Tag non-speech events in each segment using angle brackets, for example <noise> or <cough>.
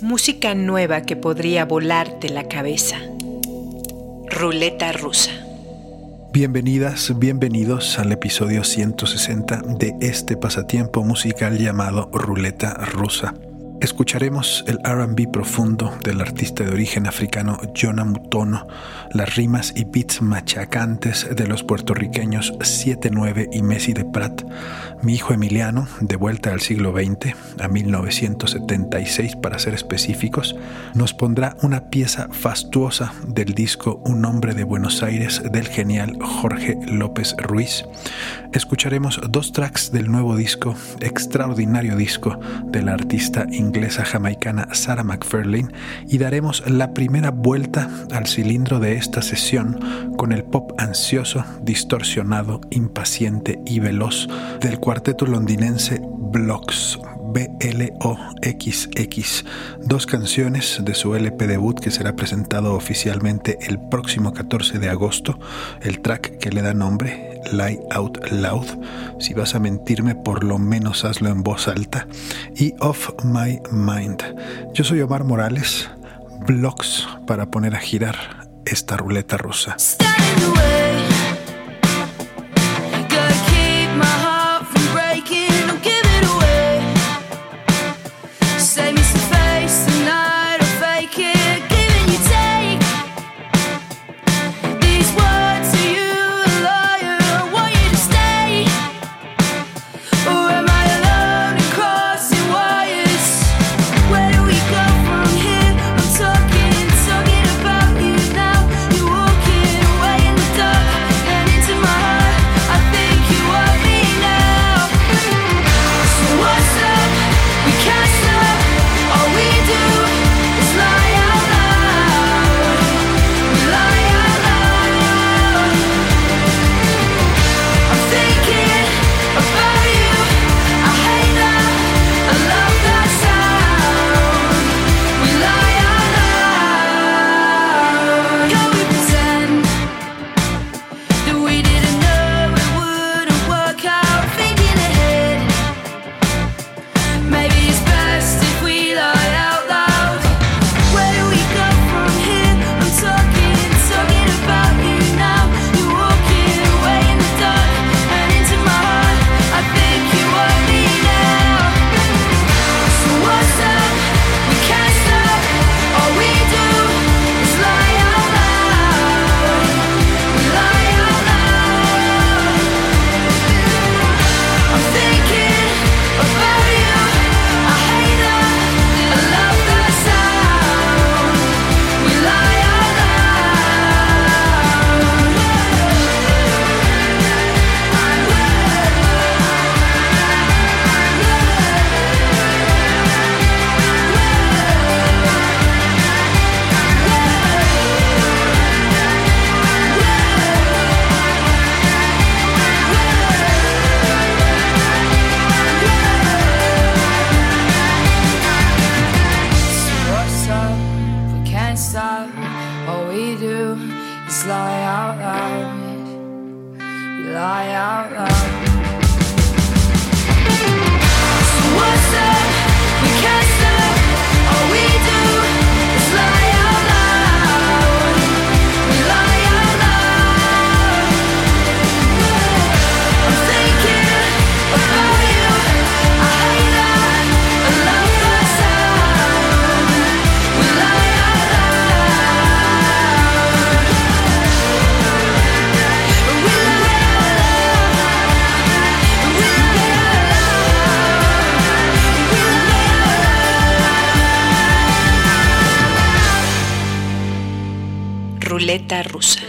Música nueva que podría volarte la cabeza. Ruleta rusa. Bienvenidas, bienvenidos al episodio 160 de este pasatiempo musical llamado Ruleta rusa. Escucharemos el RB profundo del artista de origen africano Jonah Mutono, las rimas y beats machacantes de los puertorriqueños 79 y Messi de Prat, mi hijo Emiliano, de vuelta al siglo XX, a 1976 para ser específicos, nos pondrá una pieza fastuosa del disco Un hombre de Buenos Aires del genial Jorge López Ruiz. Escucharemos dos tracks del nuevo disco, extraordinario disco de la artista inglesa jamaicana Sarah McFarlane y daremos la primera vuelta al cilindro de esta sesión con el pop ansioso, distorsionado, impaciente y veloz del cuarteto londinense Blocks, B-L-O-X-X, dos canciones de su LP debut que será presentado oficialmente el próximo 14 de agosto, el track que le da nombre, Lie Out Loud, si vas a mentirme por lo menos hazlo en voz alta, y Off My Mind. Yo soy Omar Morales, Blocks para poner a girar esta ruleta rusa. cry out loud. Rusa.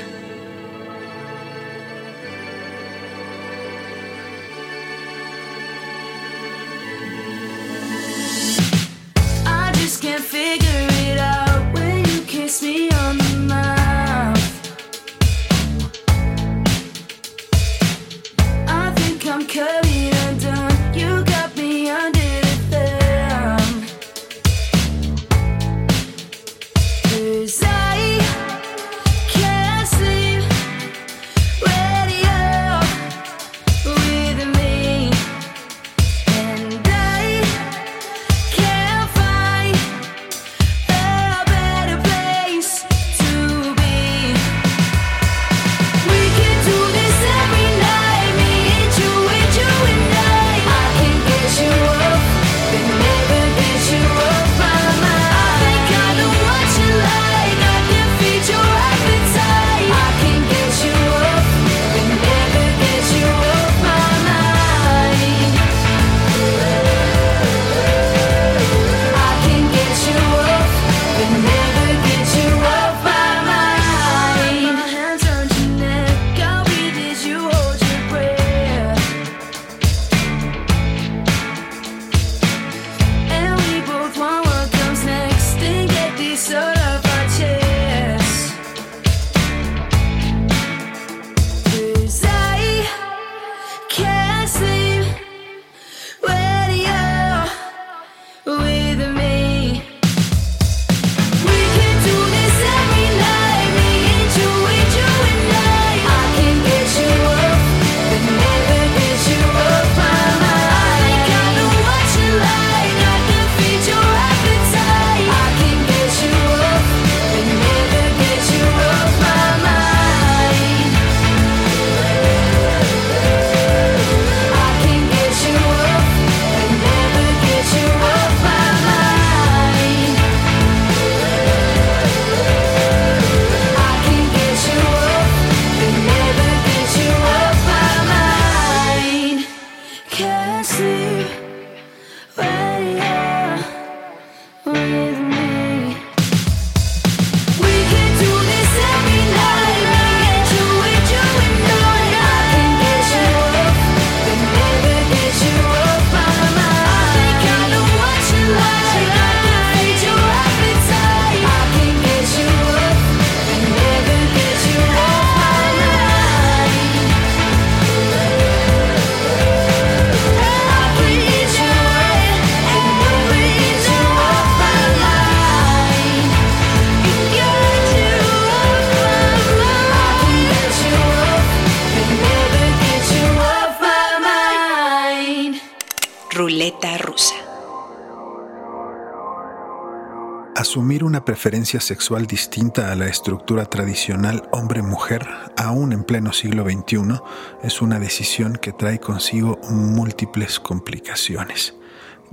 Asumir una preferencia sexual distinta a la estructura tradicional hombre-mujer, aún en pleno siglo XXI, es una decisión que trae consigo múltiples complicaciones.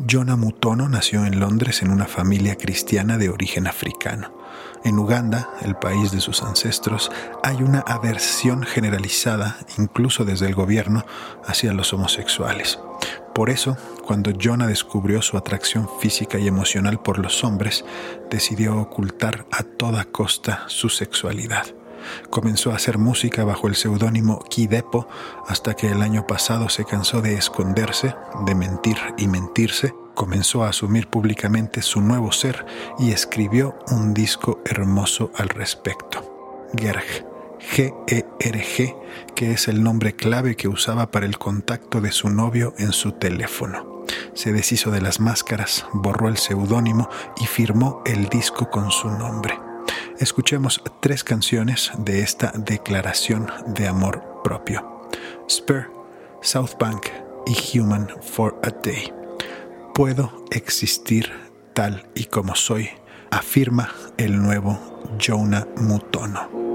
Jonah Mutono nació en Londres en una familia cristiana de origen africano. En Uganda, el país de sus ancestros, hay una aversión generalizada, incluso desde el gobierno, hacia los homosexuales. Por eso, cuando Jonah descubrió su atracción física y emocional por los hombres, decidió ocultar a toda costa su sexualidad. Comenzó a hacer música bajo el seudónimo Kidepo hasta que el año pasado se cansó de esconderse, de mentir y mentirse, comenzó a asumir públicamente su nuevo ser y escribió un disco hermoso al respecto. Gerg GERG, que es el nombre clave que usaba para el contacto de su novio en su teléfono. Se deshizo de las máscaras, borró el seudónimo y firmó el disco con su nombre. Escuchemos tres canciones de esta declaración de amor propio. Spur, South Bank y Human for a Day. Puedo existir tal y como soy, afirma el nuevo Jonah Mutono.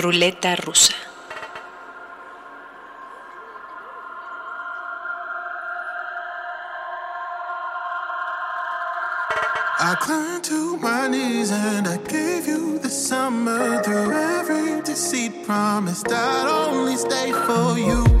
Ruleta rusa. I climbed to my knees and I gave you the summer through every deceit promised I'd only stay for you.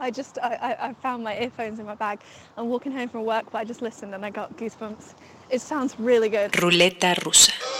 I just I, I, found my earphones in my bag. I'm walking home from work, but I just listened and I got goosebumps. It sounds really good. Ruleta rusa.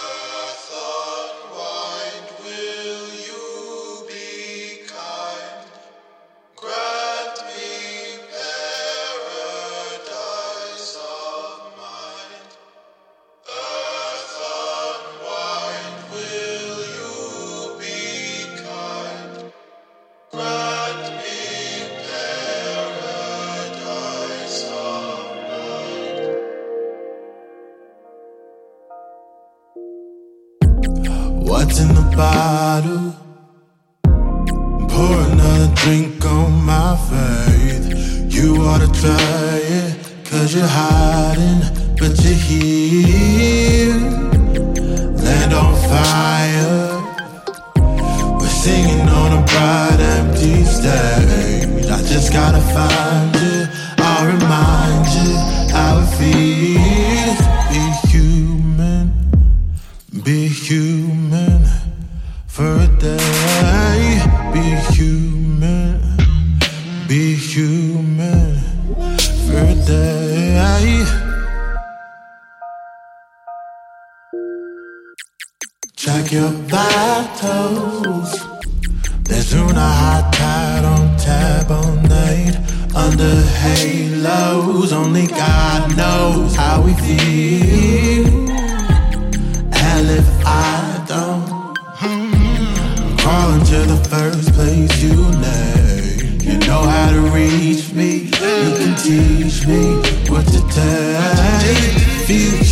To reach me. You can teach me what to take. Feel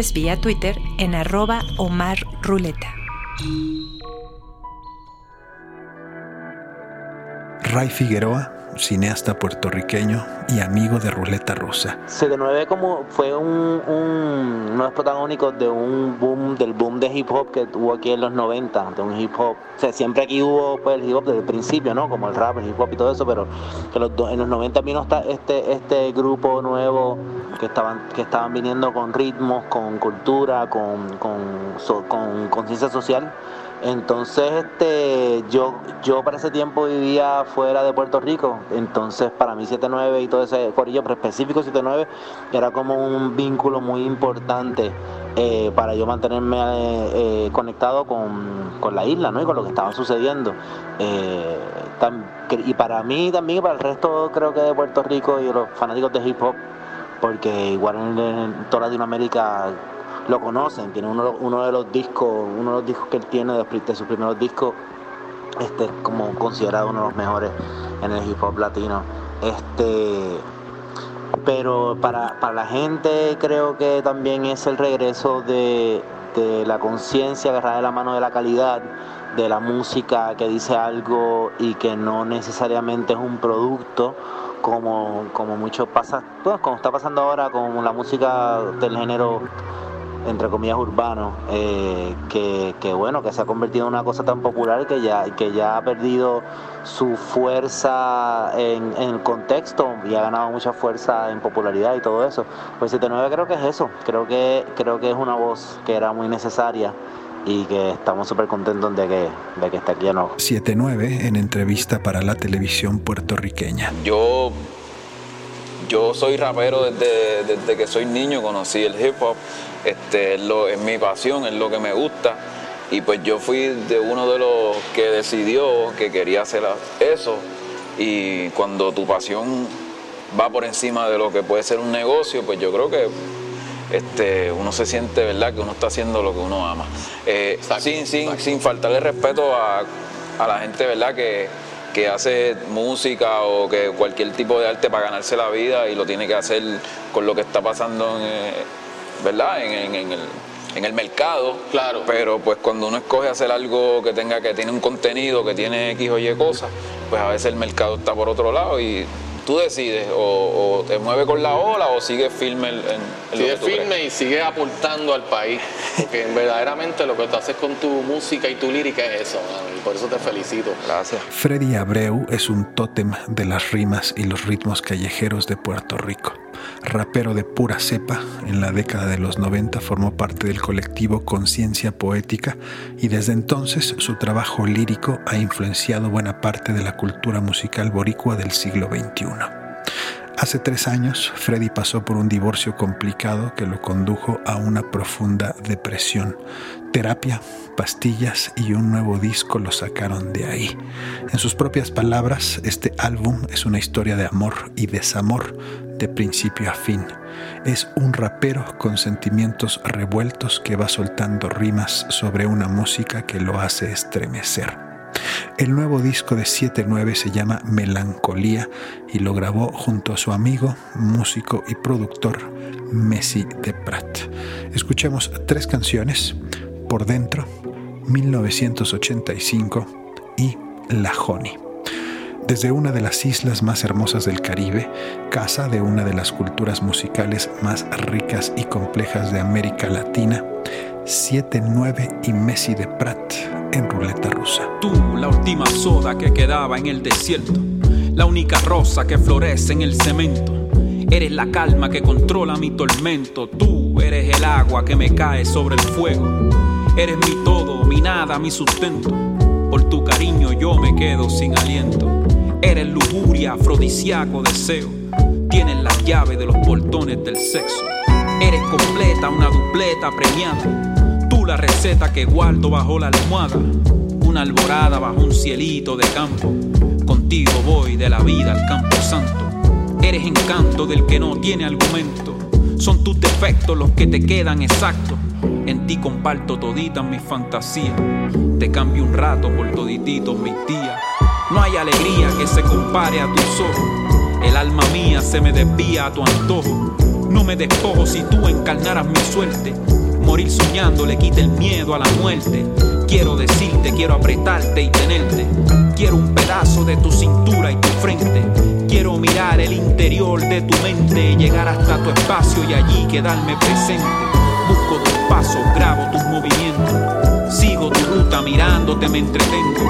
Vía Twitter en arroba Omar Ruleta. Ray Figueroa, cineasta puertorriqueño y amigo de Ruleta Rusa. 79 como fue un, un- uno de los protagónicos de un boom, del boom de hip hop que hubo aquí en los 90, de un hip hop. O sea, siempre aquí hubo pues, el hip hop desde el principio, ¿no? Como el rap, el hip hop y todo eso, pero que los en los 90 vino esta- este, este grupo nuevo que estaban, que estaban viniendo con ritmos, con cultura, con, con, con conciencia social. Entonces, este, yo, yo para ese tiempo vivía fuera de Puerto Rico, entonces para mí 79 y todo ese corillo, pero específico 79, era como un vínculo muy importante eh, para yo mantenerme eh, conectado con, con la isla ¿no? y con lo que estaba sucediendo. Eh, y para mí también y para el resto creo que de Puerto Rico y los fanáticos de hip hop, porque igual en toda Latinoamérica lo conocen, tiene uno, uno de los discos, uno de los discos que él tiene de, sus primeros discos, este es como considerado uno de los mejores en el hip hop latino. Este pero para, para la gente creo que también es el regreso de, de la conciencia agarrada de la mano de la calidad, de la música que dice algo y que no necesariamente es un producto como, como mucho pasa, como está pasando ahora con la música del género entre comillas urbano, eh, que, que, bueno, que se ha convertido en una cosa tan popular que ya, que ya ha perdido su fuerza en, en el contexto y ha ganado mucha fuerza en popularidad y todo eso. Pues 79 creo que es eso, creo que, creo que es una voz que era muy necesaria y que estamos súper contentos de que, de que esté aquí nuevo. 7-9 en entrevista para la televisión puertorriqueña. Yo, yo soy rapero desde, desde que soy niño, conocí el hip hop, este, es, lo, es mi pasión, es lo que me gusta. Y pues yo fui de uno de los que decidió que quería hacer eso. Y cuando tu pasión va por encima de lo que puede ser un negocio, pues yo creo que este, uno se siente, ¿verdad?, que uno está haciendo lo que uno ama. Eh, sin, sin, sin faltarle respeto a, a la gente, ¿verdad?, que, que hace música o que cualquier tipo de arte para ganarse la vida y lo tiene que hacer con lo que está pasando en, eh, ¿verdad? En, en- en el, en el mercado. Claro. Pero pues cuando uno escoge hacer algo que tenga, que tiene un contenido, que tiene X o Y cosas, pues a veces el mercado está por otro lado y tú decides o, o te mueves con la ola o sigues firme en, en lo Sigue que tú crees. firme y sigue aportando al país. Porque verdaderamente lo que tú haces con tu música y tu lírica es eso, mano, y por eso te felicito. Gracias. Freddy Abreu es un tótem de las rimas y los ritmos callejeros de Puerto Rico. Rapero de pura cepa, en la década de los 90 formó parte del colectivo Conciencia Poética y desde entonces su trabajo lírico ha influenciado buena parte de la cultura musical boricua del siglo XXI. Hace tres años, Freddy pasó por un divorcio complicado que lo condujo a una profunda depresión. Terapia, pastillas y un nuevo disco lo sacaron de ahí. En sus propias palabras, este álbum es una historia de amor y desamor de principio a fin. Es un rapero con sentimientos revueltos que va soltando rimas sobre una música que lo hace estremecer. El nuevo disco de 7-9 se llama Melancolía y lo grabó junto a su amigo, músico y productor Messi de Prat. Escuchemos tres canciones, Por Dentro, 1985 y La Honey. Desde una de las islas más hermosas del Caribe, casa de una de las culturas musicales más ricas y complejas de América Latina, 7-9 y Messi de Prat en ruleta rusa. Tú, la última soda que quedaba en el desierto, la única rosa que florece en el cemento. Eres la calma que controla mi tormento. Tú eres el agua que me cae sobre el fuego. Eres mi todo, mi nada, mi sustento. Por tu cariño yo me quedo sin aliento. Eres lujuria, afrodisíaco deseo. Tienes la llave de los portones del sexo. Eres completa, una dupleta premiada la receta que guardo bajo la almohada. Una alborada bajo un cielito de campo. Contigo voy de la vida al campo santo. Eres encanto del que no tiene argumento. Son tus defectos los que te quedan exactos. En ti comparto toditas mis fantasías. Te cambio un rato por todititos mis días. No hay alegría que se compare a tus ojos. El alma mía se me desvía a tu antojo. No me despojo si tú encarnaras mi suerte. Morir soñando le quita el miedo a la muerte. Quiero decirte, quiero apretarte y tenerte. Quiero un pedazo de tu cintura y tu frente. Quiero mirar el interior de tu mente, llegar hasta tu espacio y allí quedarme presente. Busco tus pasos, grabo tus movimientos. Sigo tu ruta mirándote, me entretengo.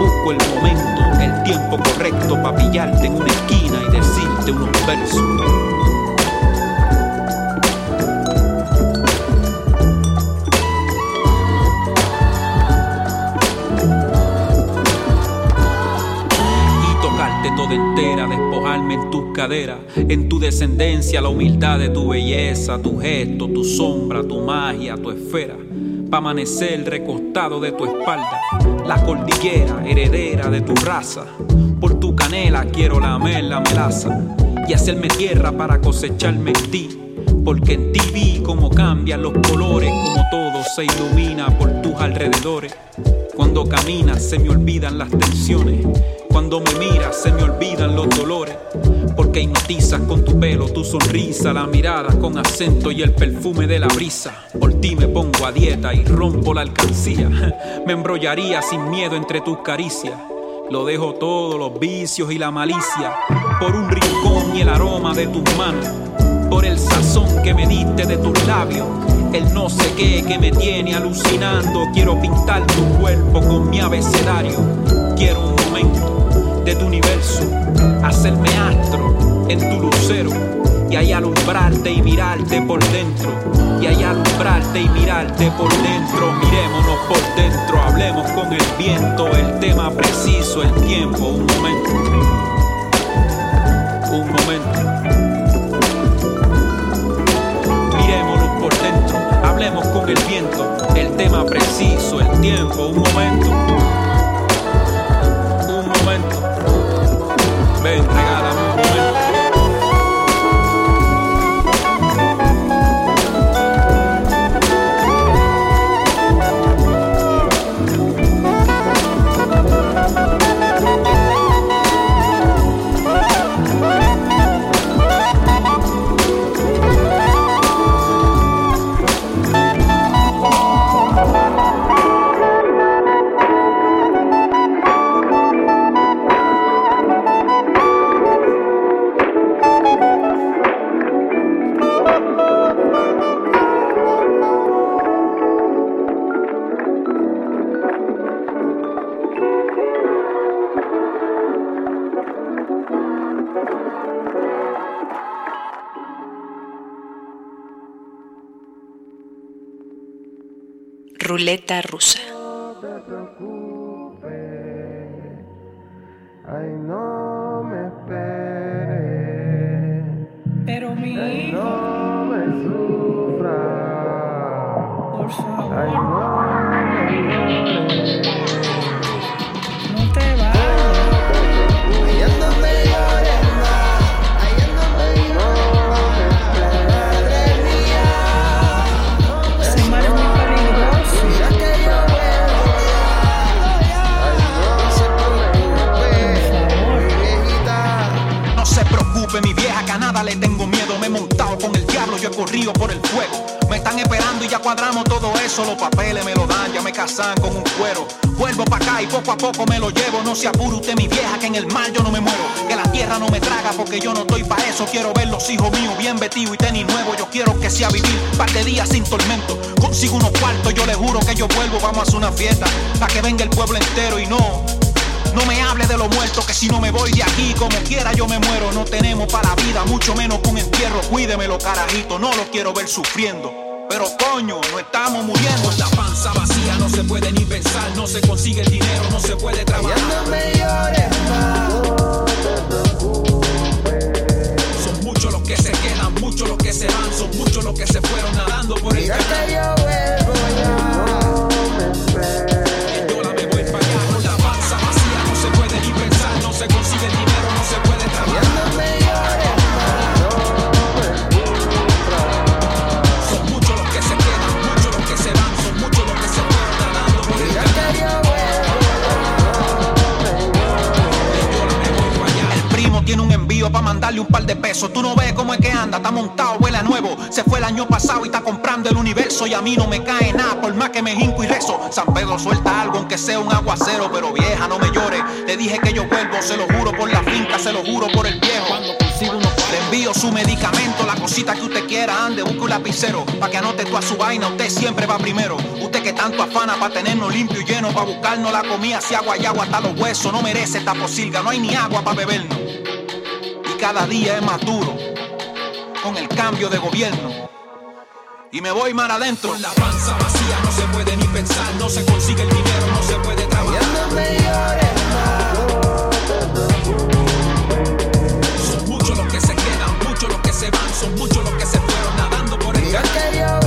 Busco el momento, el tiempo correcto para pillarte en una esquina y decirte unos versos. Entera, despojarme en tus caderas, en tu descendencia, la humildad de tu belleza, tu gesto, tu sombra, tu magia, tu esfera, pa' amanecer recostado de tu espalda, la cordillera heredera de tu raza, por tu canela quiero lamer la melaza y hacerme tierra para cosecharme en ti. Porque en ti vi cómo cambian los colores, como todo se ilumina por tus alrededores. Cuando caminas se me olvidan las tensiones cuando me miras se me olvidan los dolores, porque hipnotizas con tu pelo, tu sonrisa, la mirada con acento y el perfume de la brisa. Por ti me pongo a dieta y rompo la alcancía. <laughs> Me embrollaría sin miedo entre tus caricias. Lo dejo todo, los vicios y la malicia, por un rincón y el aroma de tus manos, por el sazón que me diste de tus labios, el no sé qué que me tiene alucinando. Quiero pintar tu cuerpo con mi abecedario. Quiero un momento de tu universo, hacerme astro en tu lucero y ahí alumbrarte y mirarte por dentro. Y ahí alumbrarte y mirarte por dentro. Mirémonos por dentro, hablemos con el viento, el tema preciso, el tiempo, un momento. Un momento. Mirémonos por dentro, hablemos con el viento, el tema preciso, el tiempo, un momento. Un momento. bem empregada. Ruleta rusa. Sufriendo. Pero coño, no estamos muriendo. La panza vacía, no se puede ni pensar, no se consigue el dinero, no se puede trabajar. en donde llores más. Son muchos los que se quedan, muchos los que se van, son muchos los que se fueron nadando por el Mira canal. que yo vuelvo ya. Envío para mandarle un par de pesos. Tú no ves cómo es que anda, está montado, vuela nuevo. Se fue el año pasado y está comprando el universo. Y a mí no me cae nada, por más que me hinco y rezo. San Pedro suelta algo, aunque sea un aguacero. Pero vieja, no me llore. Le dije que yo vuelvo, se lo juro por la finca, se lo juro por el viejo. Le envío su medicamento, la cosita que usted quiera, ande, busque un lapicero, pa' que anote toda su vaina, usted siempre va primero. Usted que tanto afana para tenernos limpio y lleno, pa' buscarnos la comida, si agua y agua hasta los huesos, no merece esta posilga, no hay ni agua para bebernos. Cada día es más duro, con el cambio de gobierno. Y me voy mar adentro. Con la panza vacía no se puede ni pensar, no se consigue el dinero, no se puede trabajar. llores Son muchos los que se quedan, muchos los que se van, son muchos los que se fueron nadando por el canal.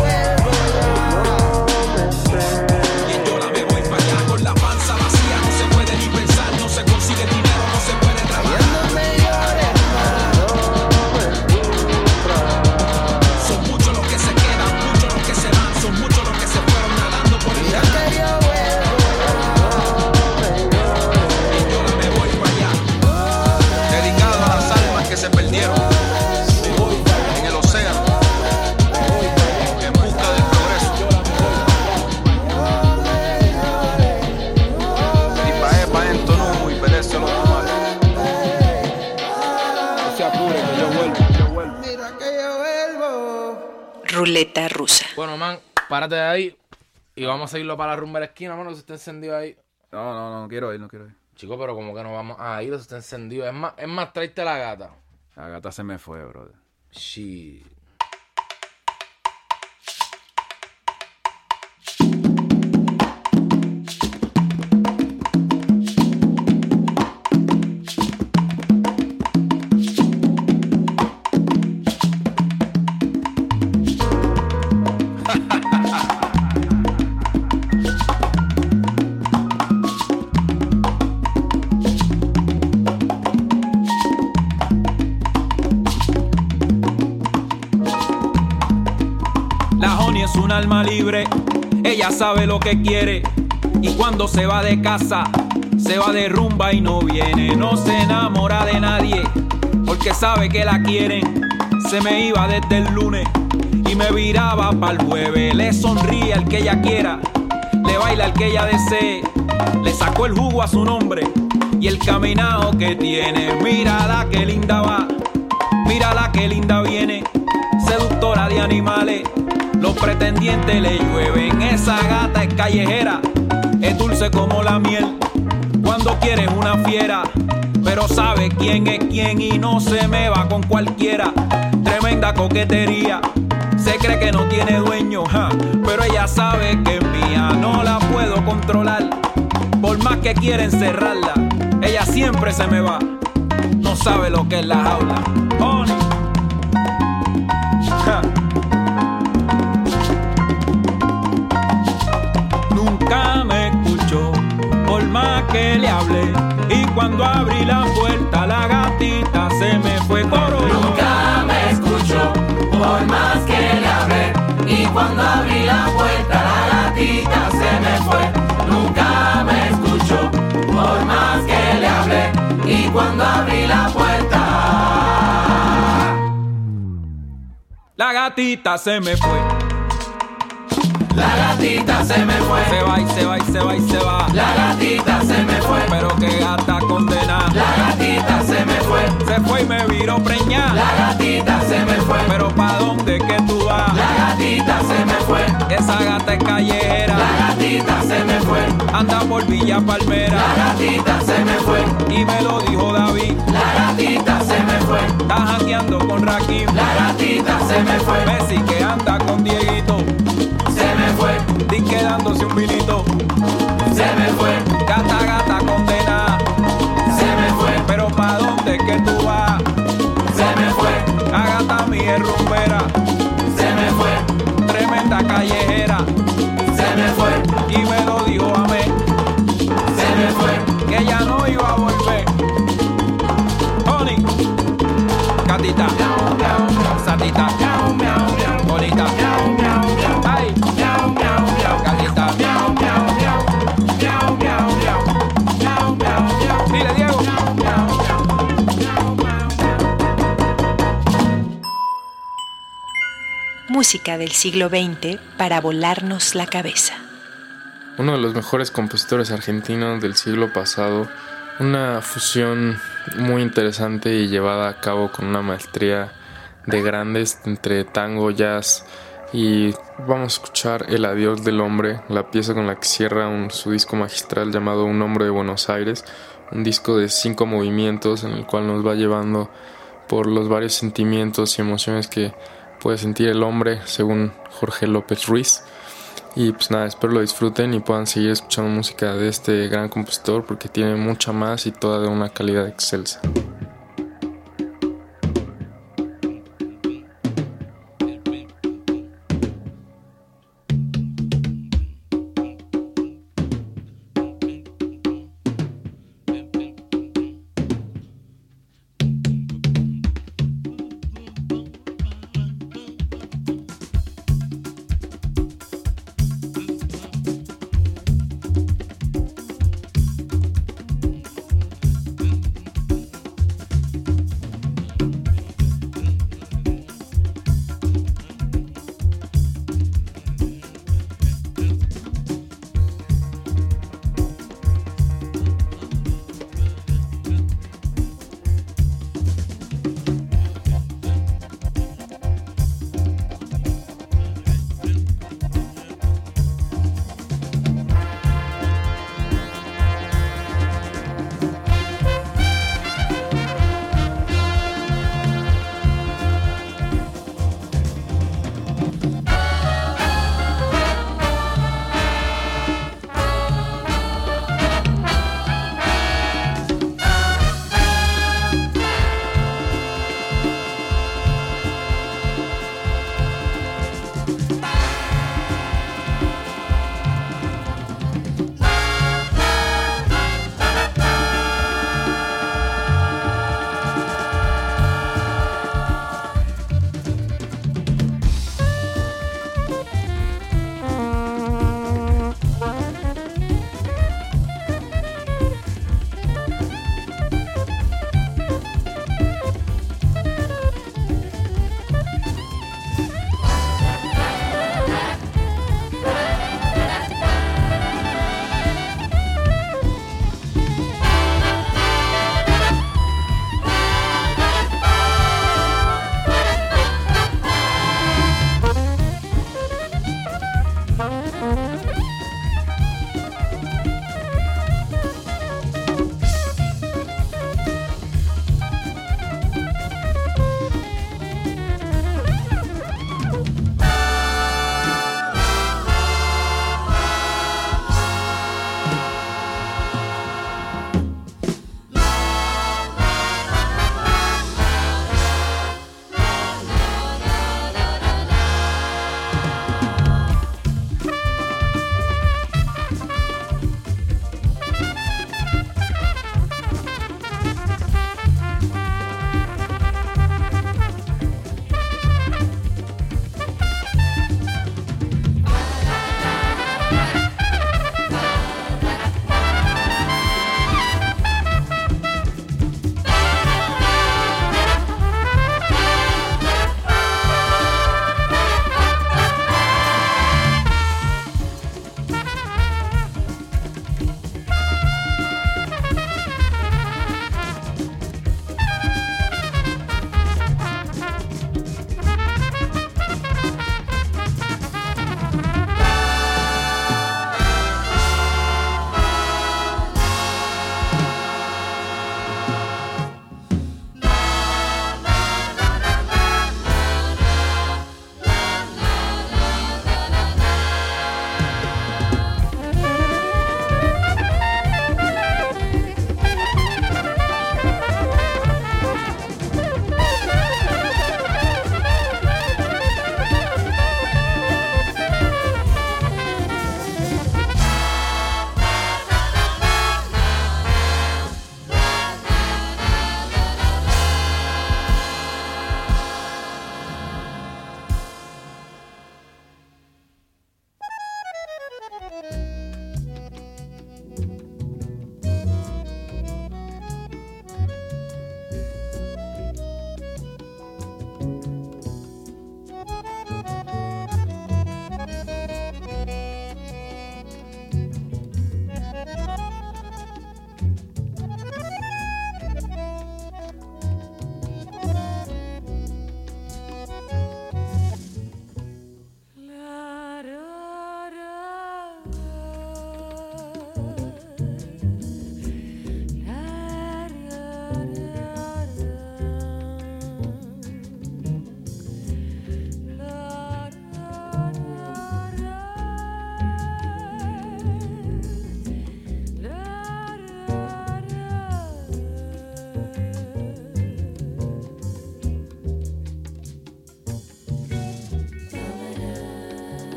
Párate de ahí y vamos a irlo para la rumba de la esquina, mano, que se está encendido ahí. No, no, no, no quiero ir, no quiero ir. Chico, pero como que no vamos a ir, se está encendido. Es más, es más, tráete la gata. La gata se me fue, brother. Shit. Ella sabe lo que quiere y cuando se va de casa, se va de rumba y no viene, no se enamora de nadie porque sabe que la quieren. Se me iba desde el lunes y me viraba para el jueves, le sonríe al que ella quiera, le baila al que ella desee, le sacó el jugo a su nombre y el caminado que tiene, mírala que linda va. Mírala que linda viene, seductora de animales. Los pretendientes le llueven. Esa gata es callejera, es dulce como la miel. Cuando quiere es una fiera, pero sabe quién es quién y no se me va con cualquiera. Tremenda coquetería, Se cree que no tiene dueño, ja, pero ella sabe que es mía, no la puedo controlar. Por más que quiera encerrarla, ella siempre se me va. No sabe lo que es la jaula. Honey. Ja. Que le hablé. Y cuando abrí la puerta, la gatita se me fue coro. Nunca me escuchó, por más que le hablé. Y cuando abrí la puerta, la gatita se me fue. Nunca me escuchó, por más que le hablé. Y cuando abrí la puerta, La gatita se me fue. La gatita se me fue. Se va y se va y se va y se va. La gatita se me fue. Pero que gata condenada. La gatita se me fue. Se fue y me viró preñada. La gatita se me fue. Pero pa' dónde que tú vas. La gatita se me fue. Esa gata es callejera. La gatita se me fue. Anda por Villa Palmera. La gatita se me fue. Y me lo dijo David. La gatita se me fue. Está jangueando con Rakim. La gatita se me fue. Messi que anda con Dieguito. Di quedándose un vinito. Se me fue. Gata, gata condenada. Se me fue. Pero pa' dónde que tú vas. Se me fue. Gata mía es Música del siglo XX para volarnos la cabeza. uno de los mejores compositores argentinos del siglo pasado, una fusión muy interesante y llevada a cabo con una maestría de grandes entre tango, jazz y vamos a escuchar El adiós del hombre, la pieza con la que cierra su disco magistral llamado Un hombre de Buenos Aires, un disco de cinco movimientos en el cual nos va llevando por los varios sentimientos y emociones que puede sentir el hombre según Jorge López Ruiz. Y pues nada, espero lo disfruten y puedan seguir escuchando música de este gran compositor porque tiene mucha más y toda de una calidad excelsa.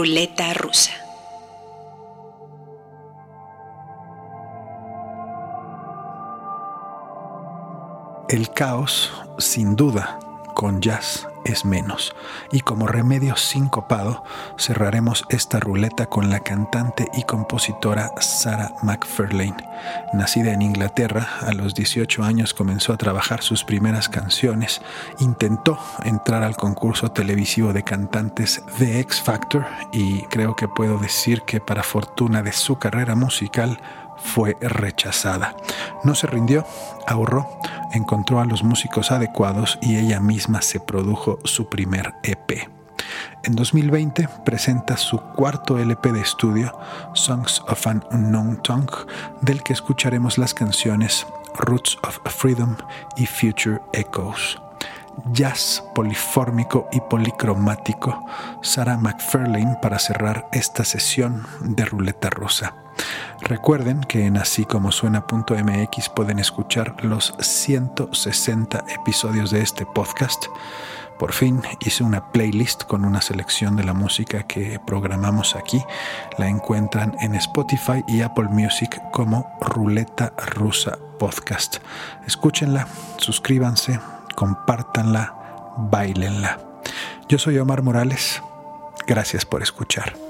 Ruleta rusa. El caos, sin duda, con jazz es menos. Y como remedio sincopado, cerraremos esta ruleta con la cantante y compositora Sarah McFarlane. Nacida en Inglaterra, a los 18 años comenzó a trabajar sus primeras canciones, intentó entrar al concurso televisivo de cantantes The X Factor y creo que puedo decir que para fortuna de su carrera musical, fue rechazada. No se rindió, ahorró, encontró a los músicos adecuados y ella misma se produjo su primer EP. En 2020 presenta su cuarto LP de estudio, Songs of an Unknown Tongue, del que escucharemos las canciones Roots of Freedom y Future Echoes. Jazz polifórmico y policromático, Sarah McFarlane para cerrar esta sesión de ruleta rusa. Recuerden que en así como suena.mx pueden escuchar los 160 episodios de este podcast. Por fin hice una playlist con una selección de la música que programamos aquí. La encuentran en Spotify y Apple Music como Ruleta Rusa Podcast. Escúchenla, suscríbanse, compártanla, bailenla. Yo soy Omar Morales. Gracias por escuchar.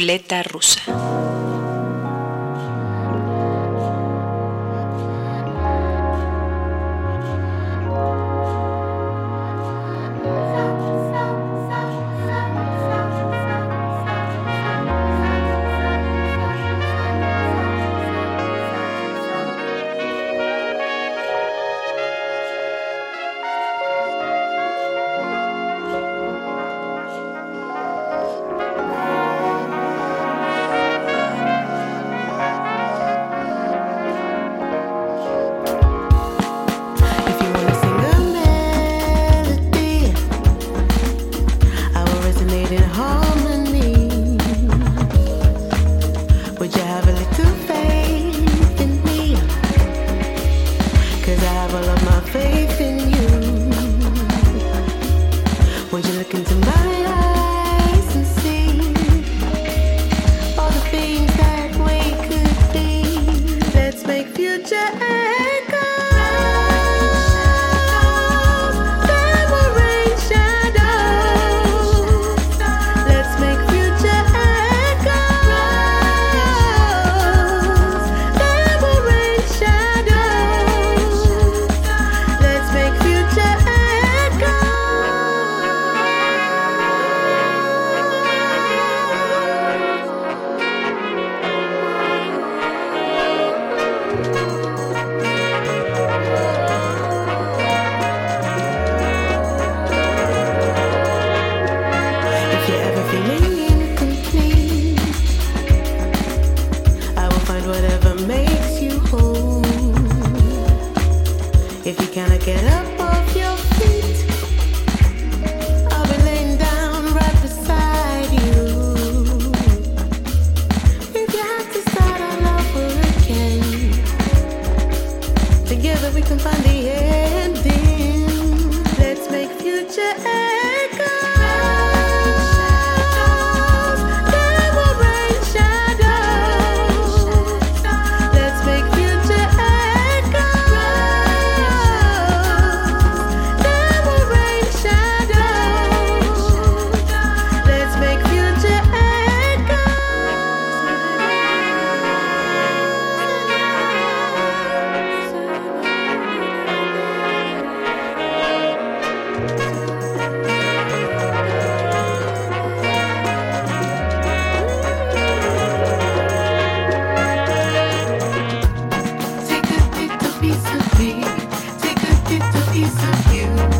ruleta rusa. future. piece of you.